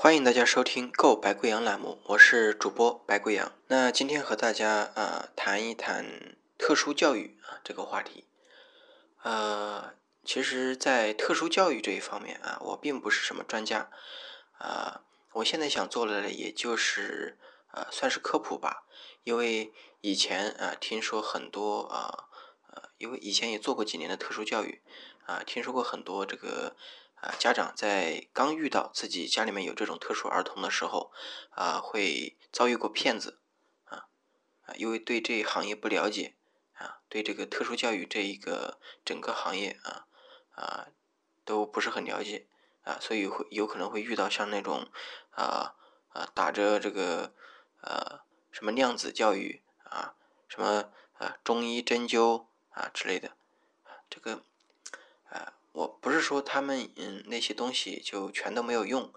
欢迎大家收听《购白贵阳》栏目，我是主播白贵阳。那今天和大家啊谈一谈特殊教育啊这个话题。呃，其实，在特殊教育这一方面啊，我并不是什么专家啊。我现在想做的也就是呃算是科普吧，因为以前啊听说很多啊呃，因为以前也做过几年的特殊教育啊，听说过很多这个。啊，家长在刚遇到自己家里面有这种特殊儿童的时候，啊，会遭遇过骗子，啊，啊，因为对这一行业不了解，啊，对这个特殊教育这一个整个行业啊，啊，都不是很了解，啊，所以会有可能会遇到像那种，啊，啊，打着这个，呃，什么量子教育啊，什么啊中医针灸啊之类的，这个，我不是说他们嗯那些东西就全都没有用，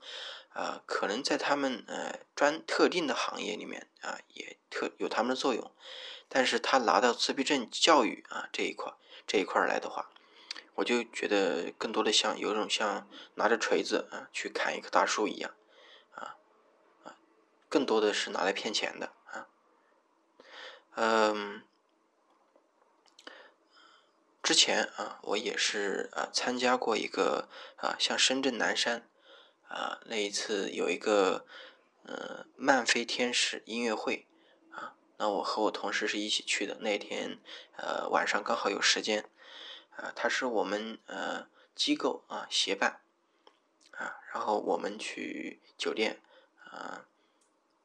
啊，可能在他们呃专特定的行业里面啊也特有他们的作用，但是他拿到自闭症教育啊这一块这一块来的话，我就觉得更多的像有种像拿着锤子啊去砍一棵大树一样，啊啊，更多的是拿来骗钱的啊，嗯。之前啊，我也是啊参加过一个啊，像深圳南山啊那一次有一个嗯漫飞天使音乐会啊，那我和我同事是一起去的。那天呃晚上刚好有时间啊，他是我们呃机构啊协办啊，然后我们去酒店啊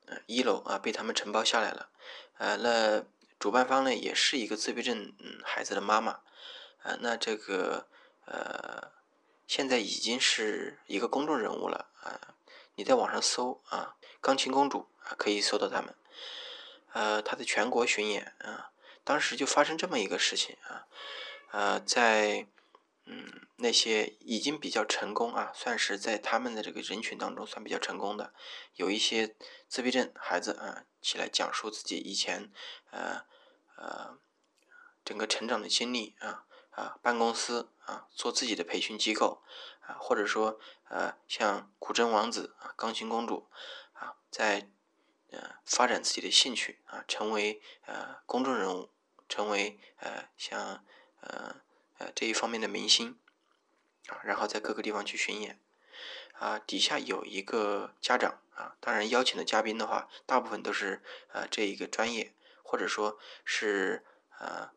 呃一楼啊被他们承包下来了，呃那主办方呢也是一个自闭症嗯孩子的妈妈。啊，那这个呃，现在已经是一个公众人物了啊！你在网上搜啊，钢琴公主啊，可以搜到他们。呃，他的全国巡演啊，当时就发生这么一个事情啊，呃，在嗯那些已经比较成功啊，算是在他们的这个人群当中算比较成功的，有一些自闭症孩子啊，起来讲述自己以前呃呃整个成长的经历啊。啊，办公司啊，做自己的培训机构啊，或者说呃，像古筝王子啊、钢琴公主啊，在呃发展自己的兴趣啊，成为呃公众人物，成为呃像呃呃这一方面的明星啊，然后在各个地方去巡演啊，底下有一个家长啊，当然邀请的嘉宾的话，大部分都是呃这一个专业，或者说是呃。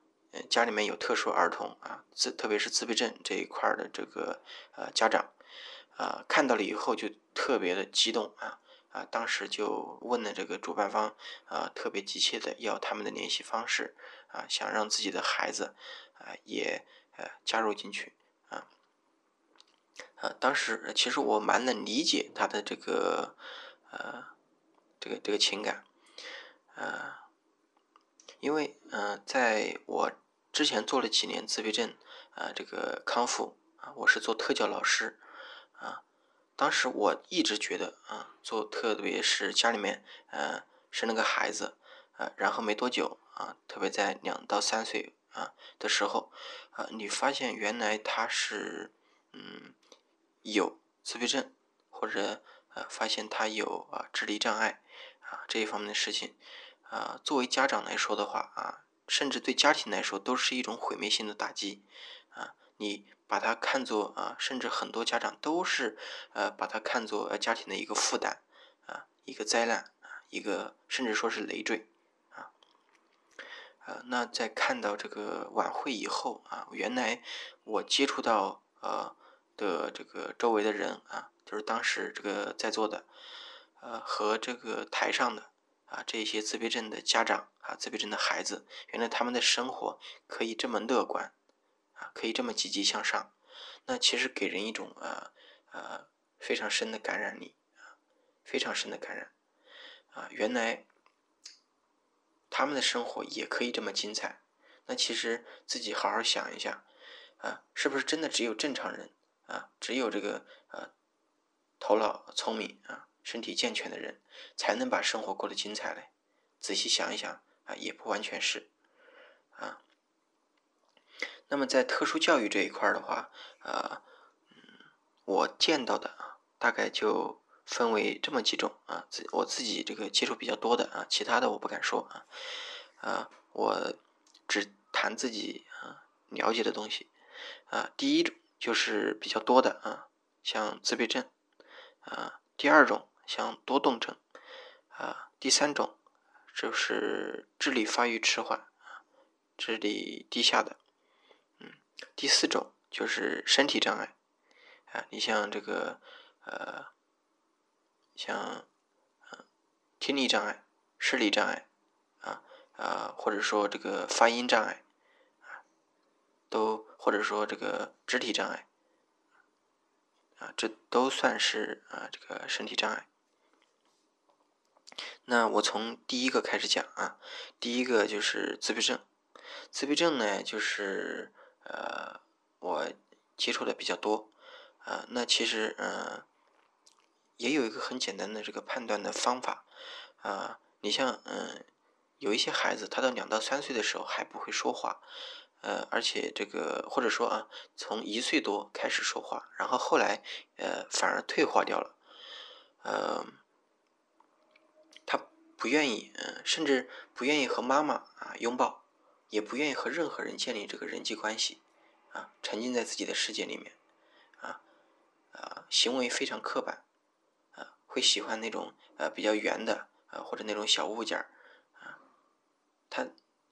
家里面有特殊儿童啊，自特别是自闭症这一块的这个呃家长啊，看到了以后就特别的激动啊啊，当时就问了这个主办方啊，特别急切的要他们的联系方式啊，想让自己的孩子啊也呃加入进去啊啊，当时其实我蛮能理解他的这个呃这个这个情感啊。因为，嗯，在我之前做了几年自闭症啊，这个康复啊，我是做特教老师啊。当时我一直觉得啊，做特别是家里面，呃，生了个孩子啊，然后没多久啊，特别在两到三岁啊的时候啊，你发现原来他是嗯有自闭症，或者呃发现他有啊智力障碍啊这一方面的事情。啊，作为家长来说的话啊，甚至对家庭来说都是一种毁灭性的打击啊！你把它看作啊，甚至很多家长都是呃把它看作呃家庭的一个负担啊，一个灾难，一个甚至说是累赘啊。呃，那在看到这个晚会以后啊，原来我接触到呃的这个周围的人啊，就是当时这个在座的呃和这个台上的。啊，这些自闭症的家长啊，自闭症的孩子，原来他们的生活可以这么乐观，啊，可以这么积极向上，那其实给人一种呃呃非常深的感染力啊，非常深的感染啊，原来他们的生活也可以这么精彩，那其实自己好好想一下啊，是不是真的只有正常人啊，只有这个呃头脑聪明啊？身体健全的人才能把生活过得精彩嘞。仔细想一想啊，也不完全是啊。那么在特殊教育这一块的话，啊，嗯，我见到的啊，大概就分为这么几种啊，自我自己这个接触比较多的啊，其他的我不敢说啊，啊，我只谈自己啊了解的东西啊。第一种就是比较多的啊，像自闭症啊；第二种像多动症啊；第三种就是智力发育迟缓，智力低下的，嗯；第四种就是身体障碍啊，你像这个呃。像，嗯听力障碍、视力障碍，啊啊，或者说这个发音障碍，啊，都或者说这个肢体障碍，啊，这都算是啊这个身体障碍。那我从第一个开始讲啊，第一个就是自闭症。自闭症呢，就是呃我接触的比较多，啊，那其实嗯。也有一个很简单的这个判断的方法，啊，你像嗯，有一些孩子他到两到三岁的时候还不会说话，呃，而且这个或者说啊，从一岁多开始说话，然后后来呃反而退化掉了，呃，他不愿意，嗯，甚至不愿意和妈妈啊拥抱，也不愿意和任何人建立这个人际关系，啊，沉浸在自己的世界里面，啊啊，行为非常刻板。啊会喜欢那种呃比较圆的呃或者那种小物件儿啊，他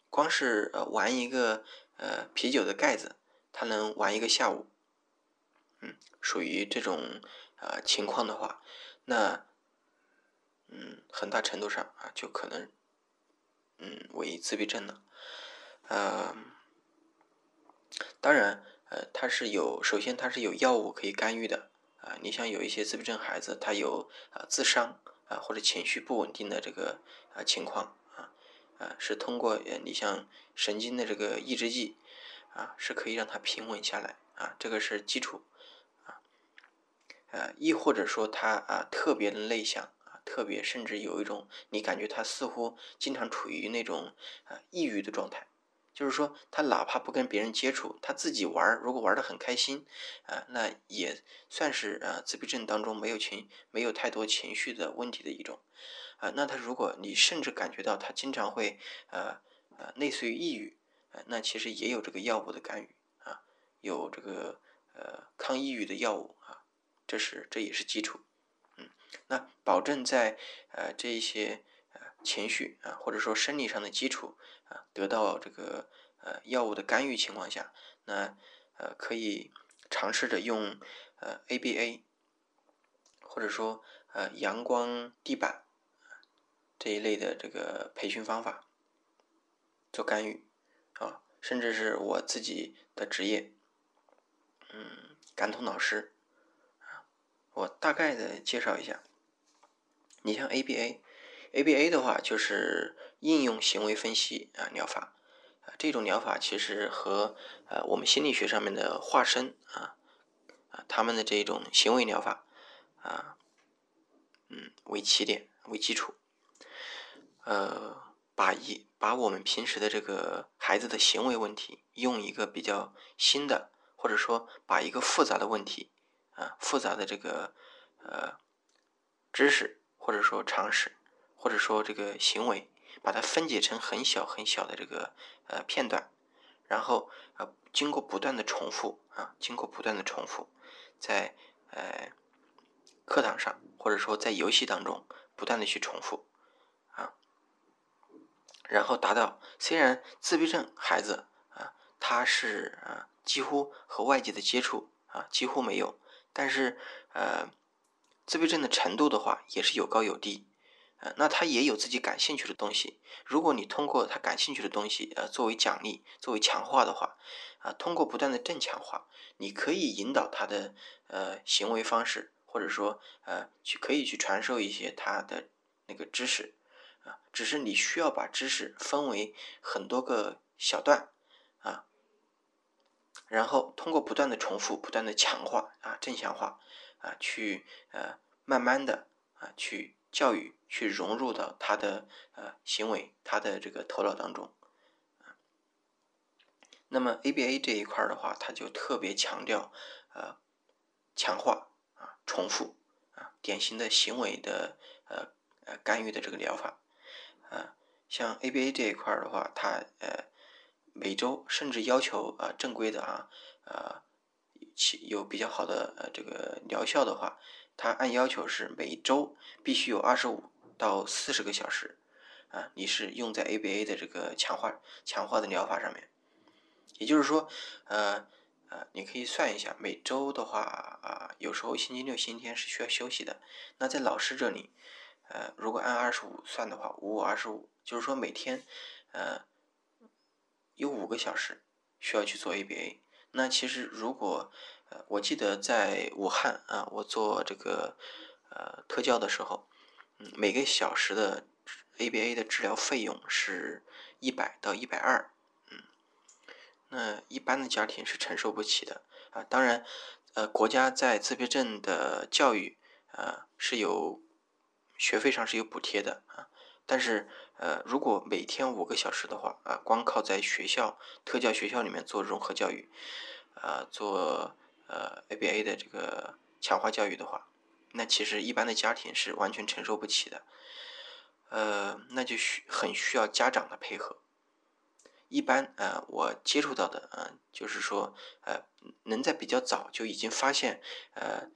光是呃玩一个呃啤酒的盖子，他能玩一个下午，嗯，属于这种呃情况的话，那嗯很大程度上啊就可能嗯为自闭症了，呃，当然呃它是有首先它是有药物可以干预的。啊，你像有一些自闭症孩子，他有啊自伤啊或者情绪不稳定的这个啊情况啊啊，是通过呃你像神经的这个抑制剂啊，是可以让他平稳下来啊，这个是基础啊，呃，亦或者说他啊特别的内向，特别甚至有一种你感觉他似乎经常处于那种啊抑郁的状态。就是说，他哪怕不跟别人接触，他自己玩如果玩的很开心，啊，那也算是啊自闭症当中没有情、没有太多情绪的问题的一种，啊，那他如果你甚至感觉到他经常会呃呃类似于抑郁，啊，那其实也有这个药物的干预啊，有这个呃抗抑郁的药物啊，这是这也是基础，那保证在呃这一些。情绪啊，或者说生理上的基础啊，得到这个呃药物的干预情况下，那呃可以尝试着用呃 ABA，或者说呃阳光地板这一类的这个培训方法做干预啊，甚至是我自己的职业，嗯，感统老师，我大概的介绍一下，你像 ABA。ABA 的话就是应用行为分析啊疗法啊，这种疗法其实和呃我们心理学上面的化身啊啊他们的这种行为疗法啊嗯为起点为基础，呃把一把我们平时的这个孩子的行为问题，用一个比较新的或者说把一个复杂的问题啊复杂的这个呃知识或者说常识。或者说这个行为，把它分解成很小很小的这个呃片段，然后呃经过不断的重复啊，经过不断的重复，在呃课堂上或者说在游戏当中不断的去重复啊，然后达到虽然自闭症孩子啊他是啊几乎和外界的接触啊几乎没有，但是呃自闭症的程度的话也是有高有低。呃，那他也有自己感兴趣的东西。如果你通过他感兴趣的东西，呃，作为奖励、作为强化的话，啊，通过不断的正强化，你可以引导他的呃行为方式，或者说呃去可以去传授一些他的那个知识，啊，只是你需要把知识分为很多个小段，然后通过不断的重复、不断的强化啊正强化啊，去呃慢慢的啊去。教育去融入到他的呃行为，他的这个头脑当中，那么 ABA 这一块的话，他就特别强调呃强化啊重复啊典型的行为的呃呃干预的这个疗法，啊，像 ABA 这一块的话，它呃每周甚至要求啊正规的啊呃其有比较好的呃这个疗效的话，它按要求是每周必须有二十五到四十个小时啊，你是用在 ABA 的这个强化强化的疗法上面，也就是说呃。呃，你可以算一下，每周的话啊，有时候星期六、星期天是需要休息的。那在老师这里，呃，如果按二十五算的话，五五二十五，就是说每天，呃，有五个小时需要去做 ABA。那其实如果，呃，我记得在武汉啊，我做这个呃特教的时候，嗯，每个小时的 ABA 的治疗费用是一百到一百二。嗯那一般的家庭是承受不起的啊！当然，呃，国家在自闭症的教育啊是有学费上是有补贴的啊。但是，呃，如果每天五个小时的话啊，光靠在学校特教学校里面做融合教育啊，做呃 ABA 的这个强化教育的话，那其实一般的家庭是完全承受不起的。呃，那就需很需要家长的配合。一般呃，我接触到的啊，就是说呃，能在比较早就已经发现呃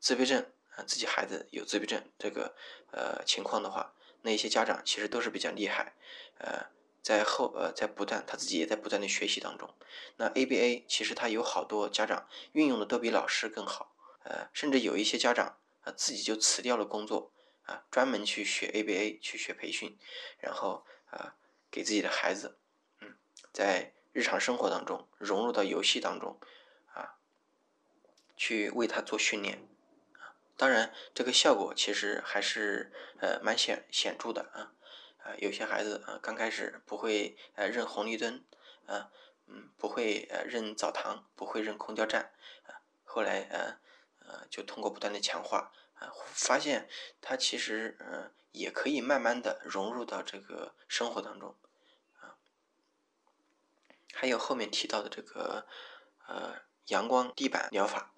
自闭症啊，自己孩子有自闭症这个呃情况的话，那些家长其实都是比较厉害，呃，在后呃在不断他自己也在不断的学习当中。那 ABA 其实他有好多家长运用的都比老师更好，呃，甚至有一些家长啊自己就辞掉了工作啊，专门去学 ABA 去学培训，然后啊给自己的孩子嗯。在日常生活当中融入到游戏当中，啊，去为他做训练，当然这个效果其实还是呃蛮显显著的啊，啊，有些孩子啊刚开始不会呃认红绿灯，啊，嗯，不会呃认澡堂，不会认公交站，啊，后来呃呃就通过不断的强化，啊，发现他其实嗯也可以慢慢的融入到这个生活当中。啊还有后面提到的这个，呃，阳光地板疗法，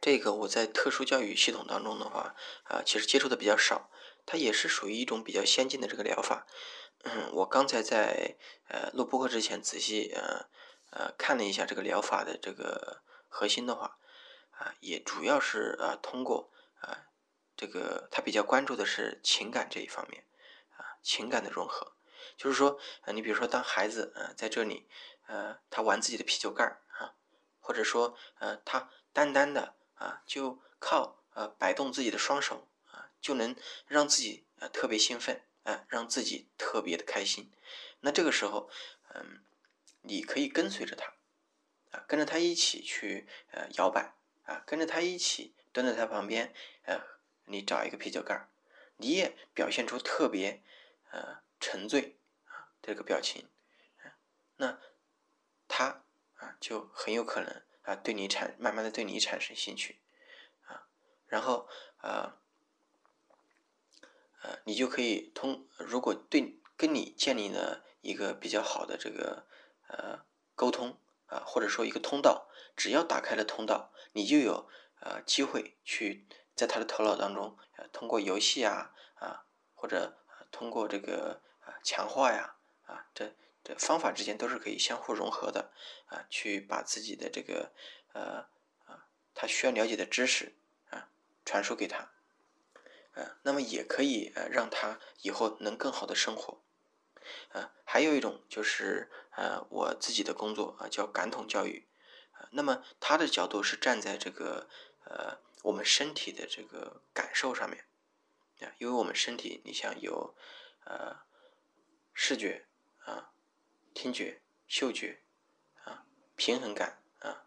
这个我在特殊教育系统当中的话，啊，其实接触的比较少，它也是属于一种比较先进的这个疗法。嗯，我刚才在呃录播课之前仔细呃呃看了一下这个疗法的这个核心的话，啊，也主要是啊通过啊这个他比较关注的是情感这一方面，啊情感的融合。就是说，呃，你比如说，当孩子，呃，在这里，呃，他玩自己的啤酒盖儿啊，或者说，呃，他单单的啊，就靠呃摆动自己的双手啊，就能让自己呃特别兴奋，啊，让自己特别的开心。那这个时候，嗯，你可以跟随着他，啊，跟着他一起去呃摇摆，啊，跟着他一起蹲在他旁边，呃，你找一个啤酒盖儿，你也表现出特别呃沉醉啊。这个表情，啊那他啊就很有可能啊对你产慢慢的对你产生兴趣啊，然后呃呃你就可以通如果对跟你建立了一个比较好的这个呃沟通啊或者说一个通道，只要打开了通道，你就有呃机会去在他的头脑当中呃通过游戏啊啊或者通过这个啊强化呀。啊，这这方法之间都是可以相互融合的啊，去把自己的这个呃啊他需要了解的知识啊传输给他，啊，那么也可以呃让他以后能更好的生活，啊，还有一种就是呃我自己的工作啊叫感统教育，啊，那么他的角度是站在这个呃我们身体的这个感受上面，啊，因为我们身体你像有呃视觉。听觉、嗅觉，啊，平衡感啊，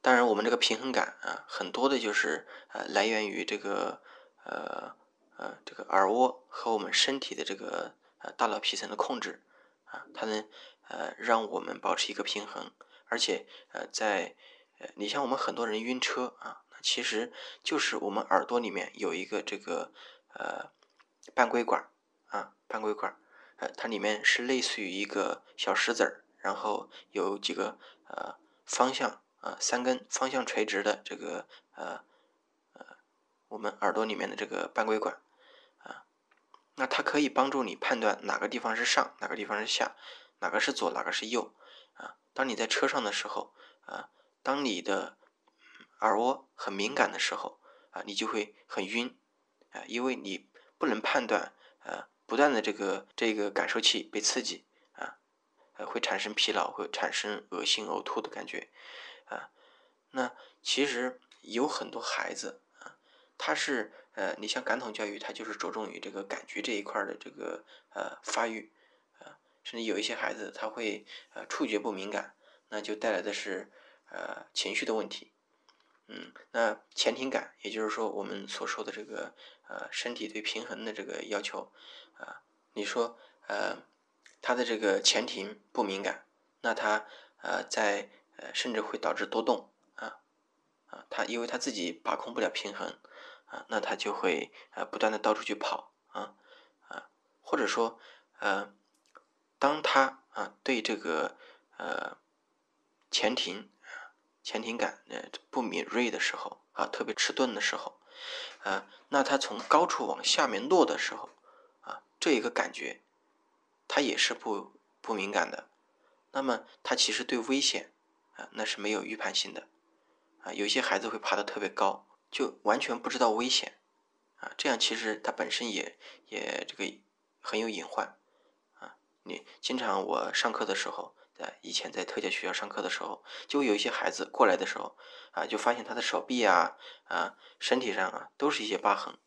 当然，我们这个平衡感啊，很多的就是呃，来源于这个呃呃这个耳蜗和我们身体的这个呃大脑皮层的控制啊，它能呃让我们保持一个平衡，而且呃在呃你像我们很多人晕车啊，其实就是我们耳朵里面有一个这个呃半规管啊，半规管。呃，它里面是类似于一个小石子儿，然后有几个呃方向啊，三根方向垂直的这个呃呃我们耳朵里面的这个半规管啊，那它可以帮助你判断哪个地方是上，哪个地方是下，哪个是左，哪个是右啊。当你在车上的时候啊，当你的耳蜗很敏感的时候啊，你就会很晕啊，因为你不能判断啊，不断的这个这个感受器被刺激啊，呃，会产生疲劳，会产生恶心、呕吐的感觉啊。那其实有很多孩子啊，他是呃，你像感统教育，它就是着重于这个感觉这一块的这个呃发育啊，甚至有一些孩子他会呃触觉不敏感，那就带来的是呃情绪的问题。嗯，那前庭感，也就是说我们所说的这个呃身体对平衡的这个要求啊，你说呃他的这个前庭不敏感，那他呃在呃甚至会导致多动。啊啊，他因为他自己把控不了平衡，啊，那他就会呃不断的到处去跑，啊啊，或者说呃，当他啊对这个呃前庭前庭感呃不敏锐的时候，啊特别迟钝的时候，啊，那他从高处往下面落的时候，啊这一个感觉，他也是不不敏感的，那么他其实对危险啊那是没有预判性的。啊，有些孩子会爬得特别高，就完全不知道危险，啊，这样其实他本身也也这个很有隐患，啊，你经常我上课的时候，在以前在特教学校上课的时候，就有一些孩子过来的时候，啊，就发现他的手臂啊，啊，身体上啊，都是一些疤痕，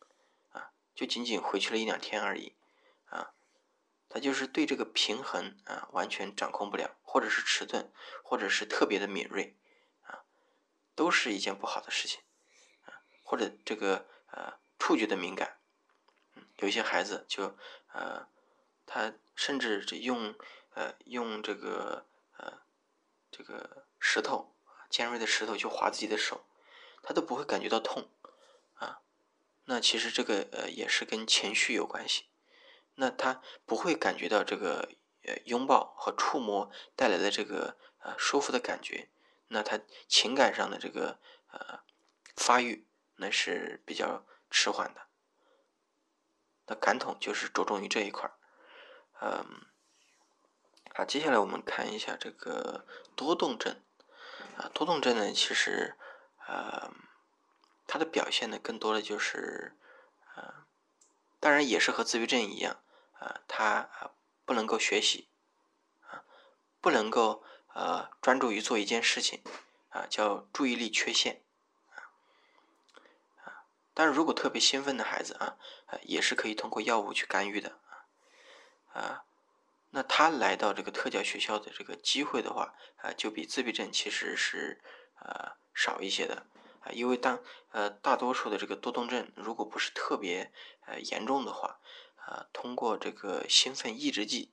就仅仅回去了一两天而已，啊，他就是对这个平衡啊完全掌控不了，或者是迟钝，或者是特别的敏锐。啊都是一件不好的事情，啊，或者这个呃触觉的敏感，嗯，有一些孩子就呃，他甚至这用呃用这个呃这个石头尖锐的石头去划自己的手，他都不会感觉到痛，那其实这个呃也是跟情绪有关系，那他不会感觉到这个呃拥抱和触摸带来的这个呃舒服的感觉。那他情感上的这个呃发育那是比较迟缓的，那感统就是着重于这一块儿，嗯，好，接下来我们看一下这个多动症。啊，多动症呢，其实呃它的表现呢更多的就是呃，当然也是和自闭症一样啊，它不能够学习啊，不能够。呃，专注于做一件事情，啊，叫注意力缺陷，啊，啊，但是如果特别兴奋的孩子啊，也是可以通过药物去干预的，啊，啊，那他来到这个特教学校的这个机会的话，啊，就比自闭症其实是呃少一些的，啊，因为当呃大多数的这个多动症如果不是特别呃严重的话，啊，通过这个兴奋抑制剂。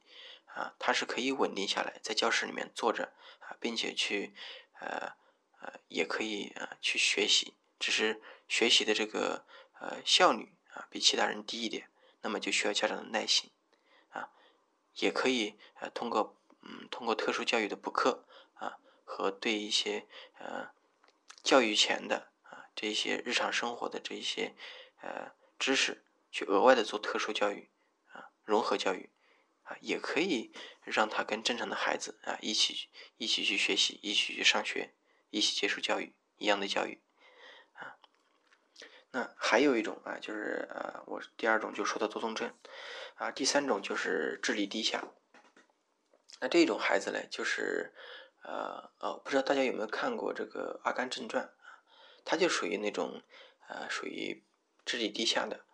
啊，他是可以稳定下来，在教室里面坐着啊，并且去，呃呃，也可以啊去学习，只是学习的这个呃效率啊比其他人低一点，那么就需要家长的耐心啊，也可以呃通过嗯通过特殊教育的补课啊和对一些呃教育前的啊这一些日常生活的这一些呃知识去额外的做特殊教育啊融合教育。啊，也可以让他跟正常的孩子啊一起一起去学习，一起去上学，一起接受教育一样的教育啊。那还有一种啊，就是呃，我第二种就说的多动症啊，第三种就是智力低下。那这种孩子呢，就是呃呃，不知道大家有没有看过这个《阿甘正传》啊？他就属于那种呃，属于智力低下的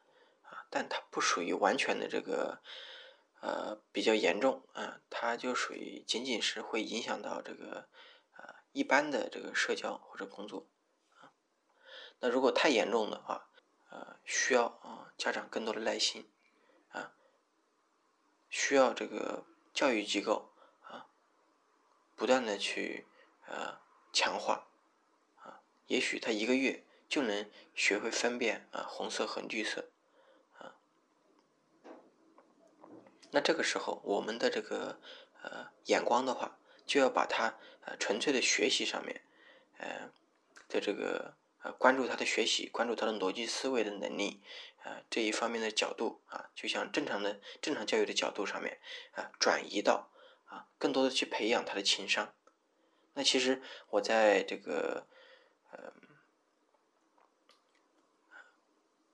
啊，但他不属于完全的这个。呃，比较严重啊，它就属于仅仅是会影响到这个呃一般的这个社交或者工作啊。那如果太严重的话，呃，需要啊家长更多的耐心啊，需要这个教育机构不断的去呃强化啊，也许他一个月就能学会分辨啊红色和绿色。啊那这个时候，我们的这个呃眼光的话，就要把它呃纯粹的学习上面，呃的这个呃关注他的学习，关注他的逻辑思维的能力，啊这一方面的角度啊，就像正常的正常教育的角度上面啊，转移到啊更多的去培养他的情商。那其实我在这个呃，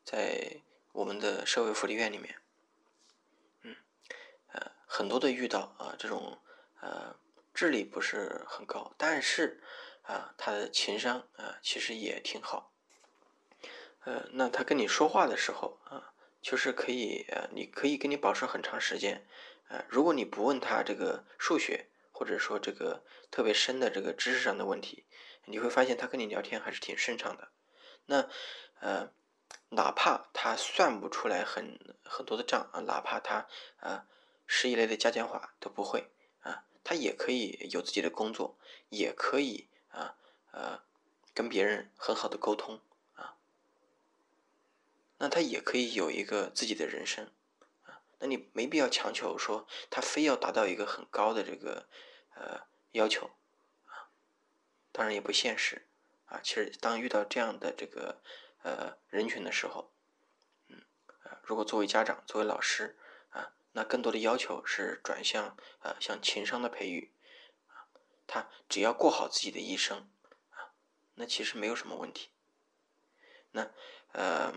在我们的社会福利院里面，嗯呃很多的遇到啊这种呃。智力不是很高，但是啊，他的情商啊，其实也挺好。呃，那他跟你说话的时候啊，就是可以呃，你可以跟你保持很长时间。啊，如果你不问他这个数学，或者说这个特别深的这个知识上的问题，你会发现他跟你聊天还是挺顺畅的。那呃，哪怕他算不出来很很多的账啊，哪怕他啊，十一类的加减法都不会啊。他也可以有自己的工作，也可以啊呃跟别人很好的沟通啊，那他也可以有一个自己的人生，那你没必要强求说他非要达到一个很高的这个呃要求啊，当然也不现实啊。其实当遇到这样的这个呃人群的时候，嗯如果作为家长，作为老师啊。那更多的要求是转向啊，像情商的培育啊，他只要过好自己的一生啊，那其实没有什么问题。那呃，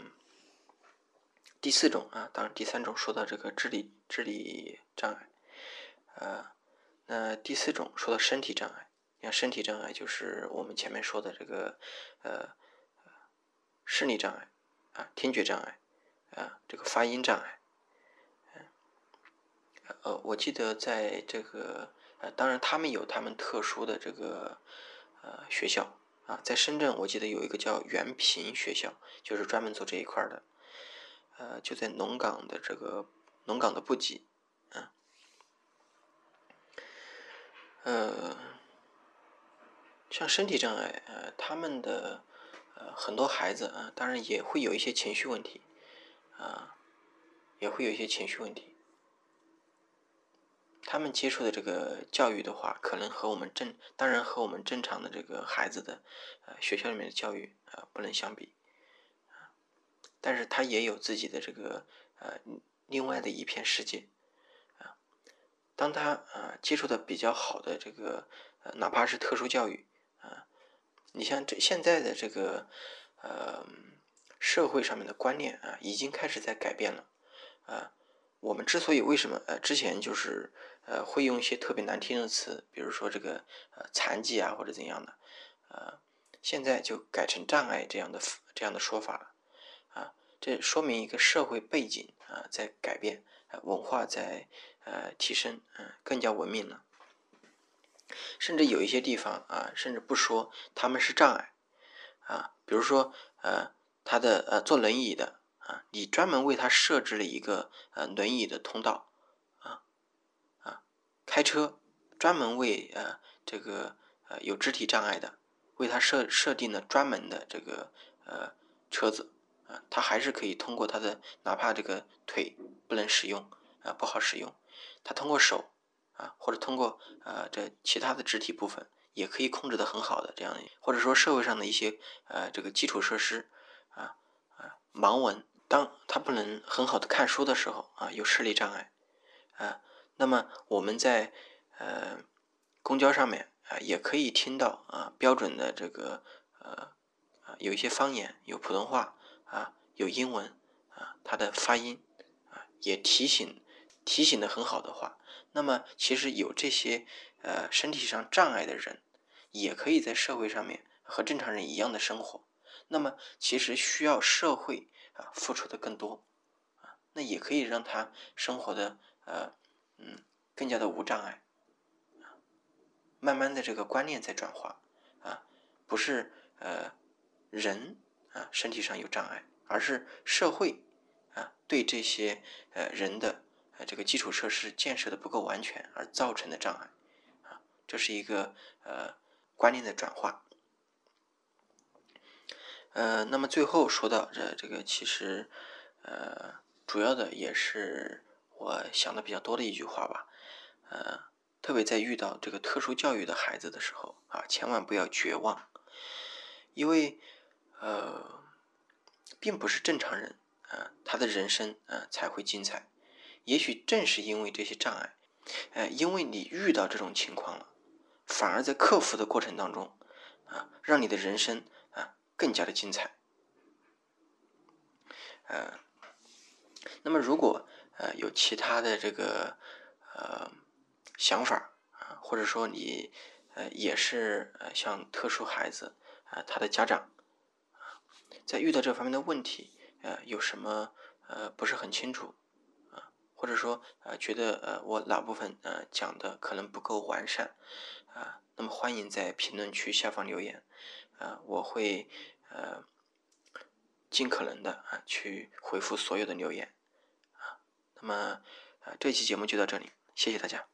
第四种啊，当然第三种说到这个智力智力障碍，呃，那第四种说到身体障碍，像身体障碍就是我们前面说的这个呃视力障碍啊，听觉障碍啊，这个发音障碍。呃，我记得在这个呃，当然他们有他们特殊的这个呃学校。啊，在深圳我记得有一个叫原平学校，就是专门做这一块的，呃，就在龙岗的这个龙岗的布吉，啊，呃，像身体障碍，呃，他们的呃很多孩子啊，当然也会有一些情绪问题，啊，也会有一些情绪问题。他们接触的这个教育的话，可能和我们正当然和我们正常的这个孩子的呃学校里面的教育啊不能相比，但是他也有自己的这个呃另外的一片世界啊。当他啊接触的比较好的这个呃哪怕是特殊教育啊，你像这现在的这个呃社会上面的观念啊，已经开始在改变了啊。我们之所以为什么呃之前就是呃会用一些特别难听的词，比如说这个呃残疾啊或者怎样的，呃现在就改成障碍这样的这样的说法了，这说明一个社会背景啊在改变，文化在呃提升，嗯更加文明了，甚至有一些地方啊甚至不说他们是障碍啊，比如说呃他的呃坐轮椅的。啊，你专门为他设置了一个呃轮椅的通道，啊啊，开车专门为呃这个呃有肢体障碍的，为他设设定了专门的这个呃车子，他还是可以通过他的哪怕这个腿不能使用啊不好使用，他通过手啊或者通过呃这其他的肢体部分也可以控制的很好的这样，或者说社会上的一些呃这个基础设施啊啊盲文。当他不能很好的看书的时候啊，有视力障碍啊，那么我们在呃公交上面啊，也可以听到啊标准的这个呃啊有一些方言，有普通话啊，有英文啊，它的发音啊也提醒提醒的很好的话，那么其实有这些呃身体上障碍的人，也可以在社会上面和正常人一样的生活。那么其实需要社会。啊，付出的更多，啊，那也可以让他生活的呃，嗯，更加的无障碍，啊，慢慢的这个观念在转化，啊，不是呃人啊身体上有障碍，而是社会啊对这些呃人的呃这个基础设施建设的不够完全而造成的障碍，啊，这是一个呃观念的转化。呃，那么最后说到这这个，其实，呃，主要的也是我想的比较多的一句话吧，呃，特别在遇到这个特殊教育的孩子的时候啊，千万不要绝望，因为，呃，并不是正常人啊，他的人生啊才会精彩。也许正是因为这些障碍，呃，因为你遇到这种情况了，反而在克服的过程当中啊，让你的人生啊更加的精彩。呃，那么如果呃有其他的这个呃想法啊，或者说你呃也是呃像特殊孩子啊，他的家长。在遇到这方面的问题，呃，有什么呃不是很清楚啊，或者说呃觉得呃我哪部分呃讲的可能不够完善啊，那么欢迎在评论区下方留言啊，我会呃尽可能的啊去回复所有的留言啊。那么啊这期节目就到这里，谢谢大家。